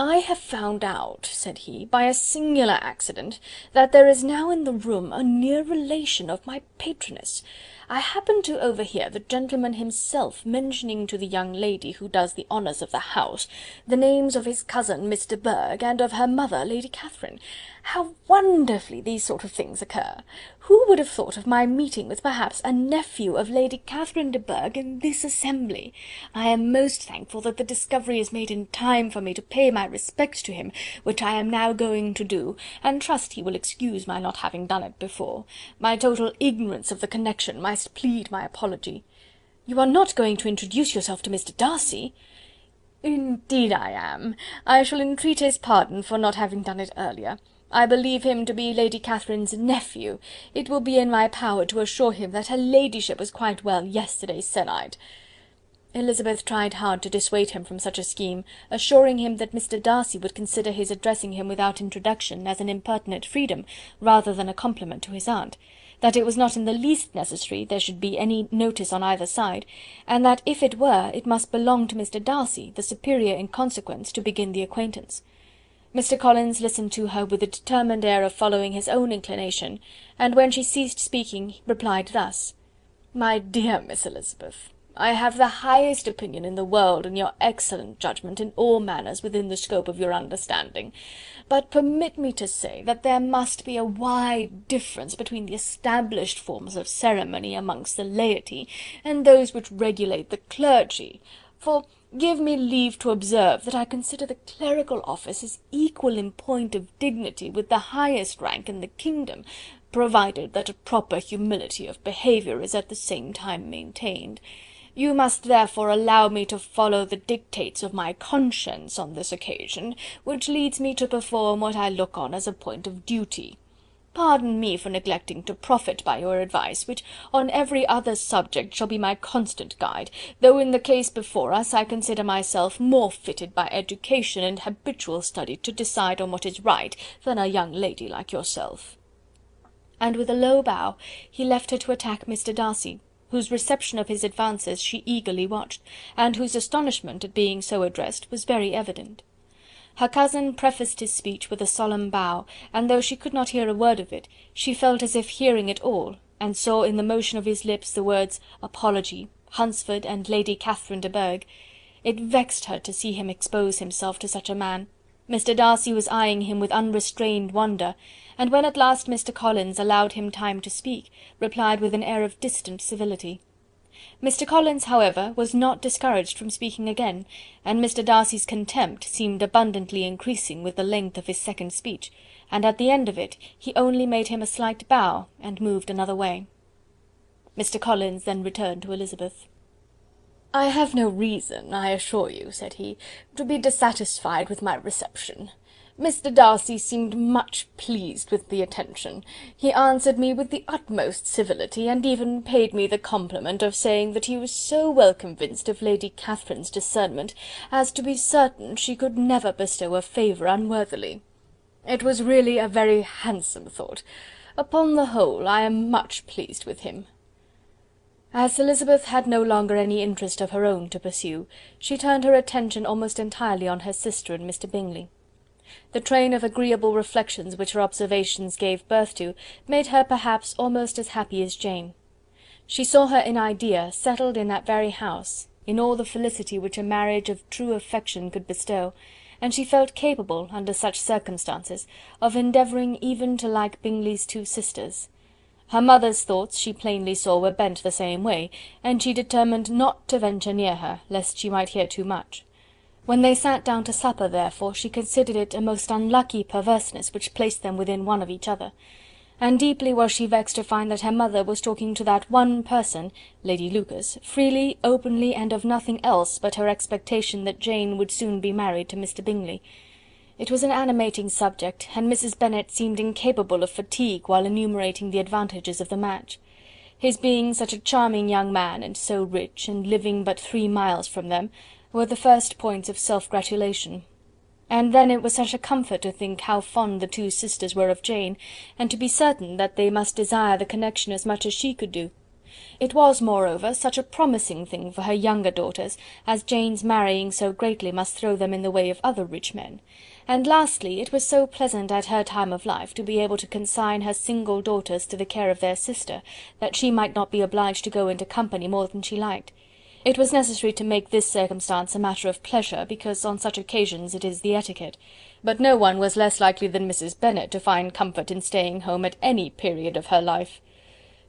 "I have found out," said he, "by a singular accident, that there is now in the room a near relation of my patroness. I happened to overhear the gentleman himself mentioning to the young lady who does the honours of the house, the names of his cousin, Miss de Bourgh, and of her mother, Lady Catherine. How wonderfully these sort of things occur! Who would have thought of my meeting with perhaps a nephew of Lady Catherine de Bourgh in this assembly? I am most thankful that the discovery is made in time for me to pay my respects to him, which I am now going to do, and trust he will excuse my not having done it before. My total ignorance of the connection must plead my apology." "You are not going to introduce yourself to Mr. Darcy?" "Indeed I am. I shall entreat his pardon for not having done it earlier. I believe him to be Lady Catherine's nephew. It will be in my power to assure him that her ladyship was quite well yesterday se'nnight." Elizabeth tried hard to dissuade him from such a scheme, assuring him that Mr. Darcy would consider his addressing him without introduction as an impertinent freedom, rather than a compliment to his aunt; that it was not in the least necessary there should be any notice on either side, and that if it were, it must belong to Mr. Darcy, the superior in consequence, to begin the acquaintance. Mr. Collins listened to her with a determined air of following his own inclination, and when she ceased speaking, replied thus: "My dear Miss Elizabeth, I have the highest opinion in the world in your excellent judgment in all matters within the scope of your understanding, but permit me to say that there must be a wide difference between the established forms of ceremony amongst the laity and those which regulate the clergy, for Give me leave to observe that I consider the clerical office as equal in point of dignity with the highest rank in the kingdom, provided that a proper humility of behaviour is at the same time maintained. You must therefore allow me to follow the dictates of my conscience on this occasion, which leads me to perform what I look on as a point of duty. Pardon me for neglecting to profit by your advice, which on every other subject shall be my constant guide, though in the case before us I consider myself more fitted by education and habitual study to decide on what is right, than a young lady like yourself." And with a low bow he left her to attack Mr. Darcy, whose reception of his advances she eagerly watched, and whose astonishment at being so addressed was very evident. Her cousin prefaced his speech with a solemn bow, and though she could not hear a word of it, she felt as if hearing it all, and saw in the motion of his lips the words "apology," "Hunsford," and "Lady Catherine de Bourgh." It vexed her to see him expose himself to such a man. Mr. Darcy was eyeing him with unrestrained wonder, and when at last Mr. Collins allowed him time to speak, replied with an air of distant civility. Mr. Collins, however, was not discouraged from speaking again, and Mr. Darcy's contempt seemed abundantly increasing with the length of his second speech, and at the end of it he only made him a slight bow, and moved another way. Mr. Collins then returned to Elizabeth. "I have no reason, I assure you," said he, "to be dissatisfied with my reception. Mr. Darcy seemed much pleased with the attention. He answered me with the utmost civility, and even paid me the compliment of saying that he was so well convinced of Lady Catherine's discernment as to be certain she could never bestow a favour unworthily. It was really a very handsome thought. Upon the whole, I am much pleased with him." As Elizabeth had no longer any interest of her own to pursue, she turned her attention almost entirely on her sister and Mr. Bingley. The train of agreeable reflections which her observations gave birth to made her perhaps almost as happy as Jane. She saw her in idea settled in that very house, in all the felicity which a marriage of true affection could bestow, and she felt capable, under such circumstances, of endeavouring even to like Bingley's two sisters. Her mother's thoughts she plainly saw were bent the same way, and she determined not to venture near her, lest she might hear too much. When they sat down to supper, therefore, she considered it a most unlucky perverseness which placed them within one of each other; and deeply was she vexed to find that her mother was talking to that one person, Lady Lucas, freely, openly, and of nothing else but her expectation that Jane would soon be married to Mr. Bingley. It was an animating subject, and Mrs. Bennet seemed incapable of fatigue while enumerating the advantages of the match. His being such a charming young man, and so rich, and living but three miles from them were the first points of self gratulation. And then it was such a comfort to think how fond the two sisters were of Jane, and to be certain that they must desire the connection as much as she could do. It was, moreover, such a promising thing for her younger daughters, as Jane's marrying so greatly must throw them in the way of other rich men; and lastly, it was so pleasant at her time of life to be able to consign her single daughters to the care of their sister, that she might not be obliged to go into company more than she liked. It was necessary to make this circumstance a matter of pleasure, because on such occasions it is the etiquette; but no one was less likely than Mrs. Bennet to find comfort in staying home at any period of her life.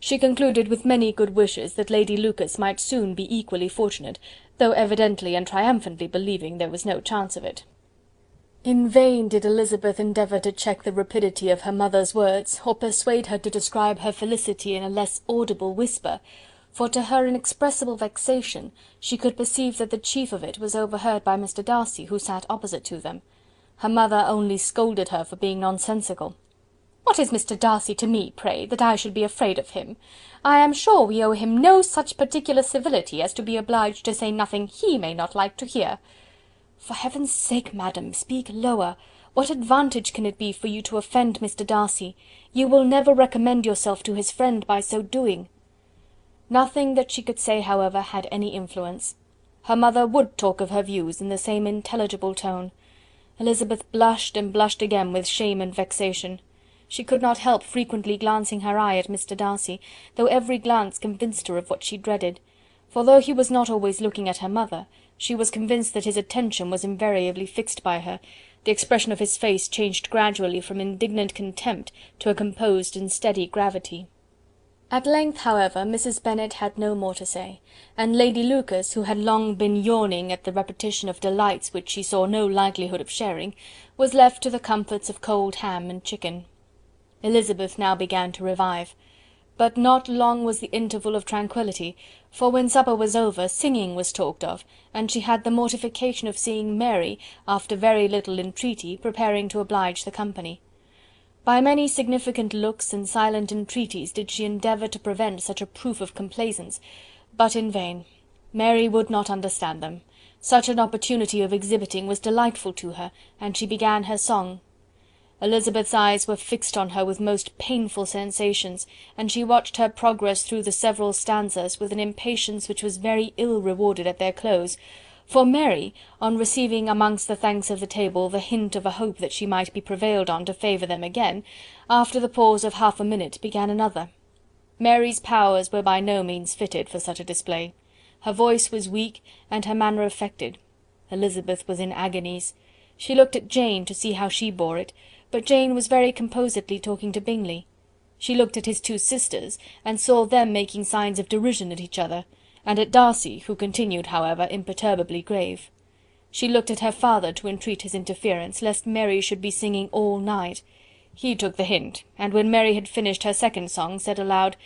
She concluded with many good wishes that Lady Lucas might soon be equally fortunate, though evidently and triumphantly believing there was no chance of it. In vain did Elizabeth endeavour to check the rapidity of her mother's words, or persuade her to describe her felicity in a less audible whisper, for to her inexpressible vexation she could perceive that the chief of it was overheard by Mr. Darcy, who sat opposite to them. Her mother only scolded her for being nonsensical. "What is Mr. Darcy to me, pray, that I should be afraid of him? I am sure we owe him no such particular civility as to be obliged to say nothing he may not like to hear." "For heaven's sake, madam, speak lower. What advantage can it be for you to offend Mr. Darcy? You will never recommend yourself to his friend by so doing." Nothing that she could say, however, had any influence. Her mother would talk of her views in the same intelligible tone. Elizabeth blushed and blushed again with shame and vexation. She could not help frequently glancing her eye at Mr. Darcy, though every glance convinced her of what she dreaded; for though he was not always looking at her mother, she was convinced that his attention was invariably fixed by her, the expression of his face changed gradually from indignant contempt to a composed and steady gravity. At length, however, Mrs. Bennet had no more to say, and Lady Lucas, who had long been yawning at the repetition of delights which she saw no likelihood of sharing, was left to the comforts of cold ham and chicken. Elizabeth now began to revive. But not long was the interval of tranquillity, for when supper was over, singing was talked of, and she had the mortification of seeing Mary, after very little entreaty, preparing to oblige the company. By many significant looks and silent entreaties did she endeavour to prevent such a proof of complaisance, but in vain. Mary would not understand them. Such an opportunity of exhibiting was delightful to her, and she began her song. Elizabeth's eyes were fixed on her with most painful sensations, and she watched her progress through the several stanzas with an impatience which was very ill rewarded at their close, for Mary, on receiving amongst the thanks of the table the hint of a hope that she might be prevailed on to favour them again, after the pause of half a minute began another. Mary's powers were by no means fitted for such a display. Her voice was weak, and her manner affected. Elizabeth was in agonies. She looked at Jane to see how she bore it, but Jane was very composedly talking to Bingley. She looked at his two sisters, and saw them making signs of derision at each other, and at Darcy, who continued, however, imperturbably grave. She looked at her father to entreat his interference, lest Mary should be singing all night. He took the hint, and when Mary had finished her second song, said aloud,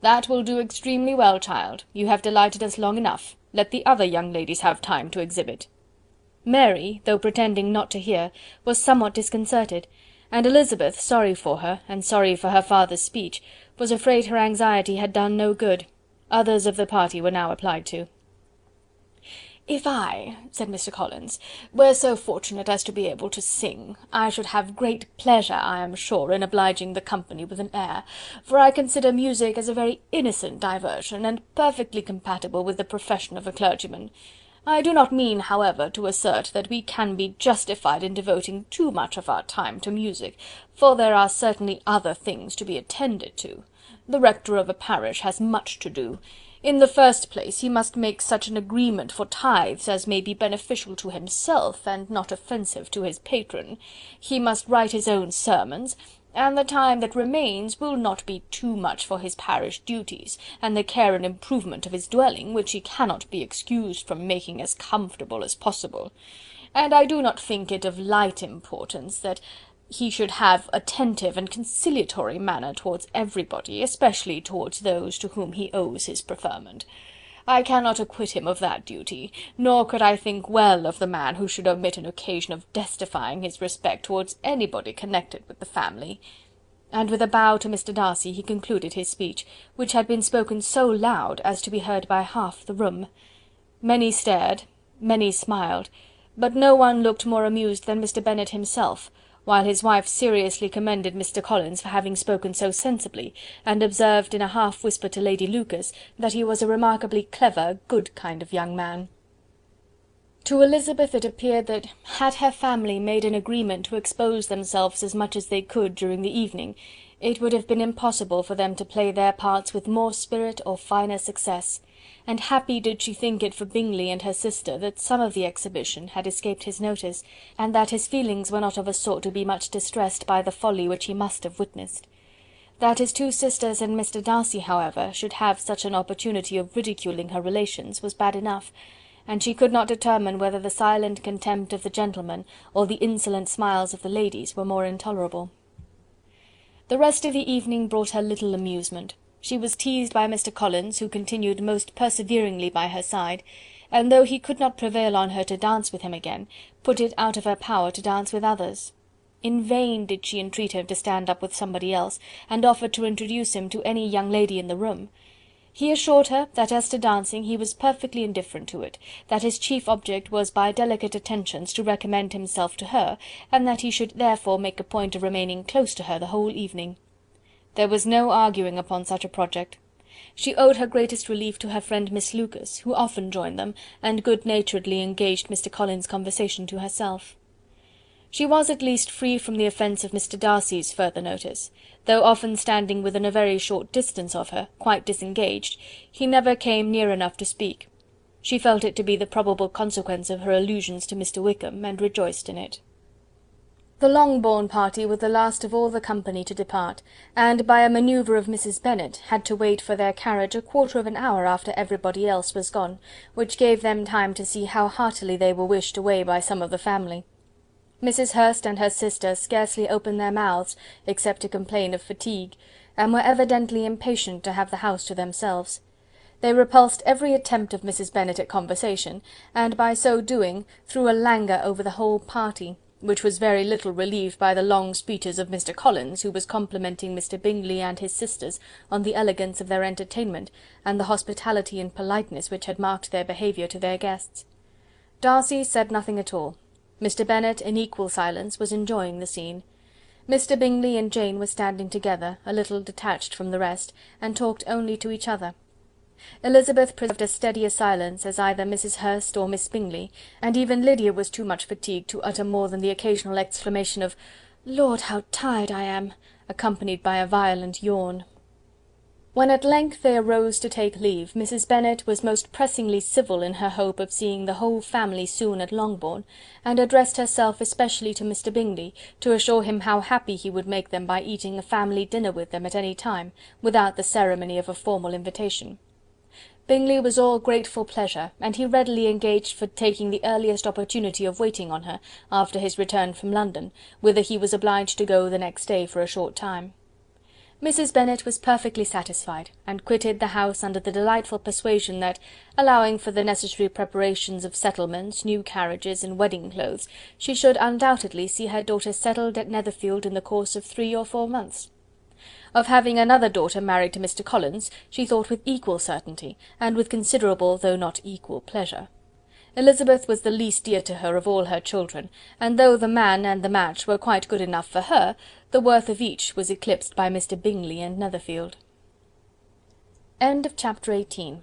"That will do extremely well, child. You have delighted us long enough. Let the other young ladies have time to exhibit." Mary, though pretending not to hear, was somewhat disconcerted and Elizabeth, sorry for her, and sorry for her father's speech, was afraid her anxiety had done no good. Others of the party were now applied to. "If I," said Mr. Collins, "were so fortunate as to be able to sing, I should have great pleasure, I am sure, in obliging the company with an air, for I consider music as a very innocent diversion, and perfectly compatible with the profession of a clergyman. I do not mean, however, to assert that we can be justified in devoting too much of our time to music, for there are certainly other things to be attended to. The rector of a parish has much to do. In the first place, he must make such an agreement for tithes as may be beneficial to himself, and not offensive to his patron. He must write his own sermons, and the time that remains will not be too much for his parish duties, and the care and improvement of his dwelling, which he cannot be excused from making as comfortable as possible. And I do not think it of light importance that he should have attentive and conciliatory manner towards everybody, especially towards those to whom he owes his preferment. I cannot acquit him of that duty, nor could I think well of the man who should omit an occasion of testifying his respect towards anybody connected with the family." And with a bow to Mr. Darcy he concluded his speech, which had been spoken so loud as to be heard by half the room. Many stared, many smiled, but no one looked more amused than Mr. Bennet himself, while his wife seriously commended Mr. Collins for having spoken so sensibly, and observed in a half whisper to Lady Lucas, that he was a remarkably clever, good kind of young man. To Elizabeth it appeared that, had her family made an agreement to expose themselves as much as they could during the evening, it would have been impossible for them to play their parts with more spirit or finer success; and happy did she think it for Bingley and her sister that some of the exhibition had escaped his notice, and that his feelings were not of a sort to be much distressed by the folly which he must have witnessed. That his two sisters and Mr. Darcy, however, should have such an opportunity of ridiculing her relations, was bad enough and she could not determine whether the silent contempt of the gentlemen, or the insolent smiles of the ladies, were more intolerable. The rest of the evening brought her little amusement. She was teased by Mr. Collins, who continued most perseveringly by her side, and though he could not prevail on her to dance with him again, put it out of her power to dance with others. In vain did she entreat him to stand up with somebody else, and offered to introduce him to any young lady in the room. He assured her that as to dancing he was perfectly indifferent to it, that his chief object was by delicate attentions to recommend himself to her, and that he should therefore make a point of remaining close to her the whole evening. There was no arguing upon such a project. She owed her greatest relief to her friend Miss Lucas, who often joined them, and good naturedly engaged Mr. Collins's conversation to herself. She was at least free from the offence of Mr. Darcy's further notice; though often standing within a very short distance of her, quite disengaged, he never came near enough to speak. She felt it to be the probable consequence of her allusions to Mr. Wickham, and rejoiced in it. The Longbourn party were the last of all the company to depart, and by a manoeuvre of Mrs. Bennet had to wait for their carriage a quarter of an hour after everybody else was gone, which gave them time to see how heartily they were wished away by some of the family. Mrs. Hurst and her sister scarcely opened their mouths, except to complain of fatigue, and were evidently impatient to have the house to themselves. They repulsed every attempt of Mrs. Bennet at conversation, and by so doing threw a languor over the whole party, which was very little relieved by the long speeches of Mr. Collins, who was complimenting Mr. Bingley and his sisters on the elegance of their entertainment, and the hospitality and politeness which had marked their behaviour to their guests. Darcy said nothing at all. Mr. Bennet, in equal silence, was enjoying the scene. Mr. Bingley and Jane were standing together, a little detached from the rest, and talked only to each other. Elizabeth preserved as steady a silence as either Mrs. Hurst or Miss Bingley, and even Lydia was too much fatigued to utter more than the occasional exclamation of "Lord, how tired I am!" accompanied by a violent yawn. When at length they arose to take leave, Mrs. Bennet was most pressingly civil in her hope of seeing the whole family soon at Longbourn, and addressed herself especially to Mr. Bingley, to assure him how happy he would make them by eating a family dinner with them at any time, without the ceremony of a formal invitation. Bingley was all grateful pleasure, and he readily engaged for taking the earliest opportunity of waiting on her, after his return from London, whither he was obliged to go the next day for a short time. Mrs. Bennet was perfectly satisfied, and quitted the house under the delightful persuasion that, allowing for the necessary preparations of settlements, new carriages, and wedding clothes, she should undoubtedly see her daughter settled at Netherfield in the course of three or four months. Of having another daughter married to Mr. Collins, she thought with equal certainty, and with considerable though not equal pleasure. Elizabeth was the least dear to her of all her children, and though the man and the match were quite good enough for her, the worth of each was eclipsed by Mr. Bingley and Netherfield. Chapter 18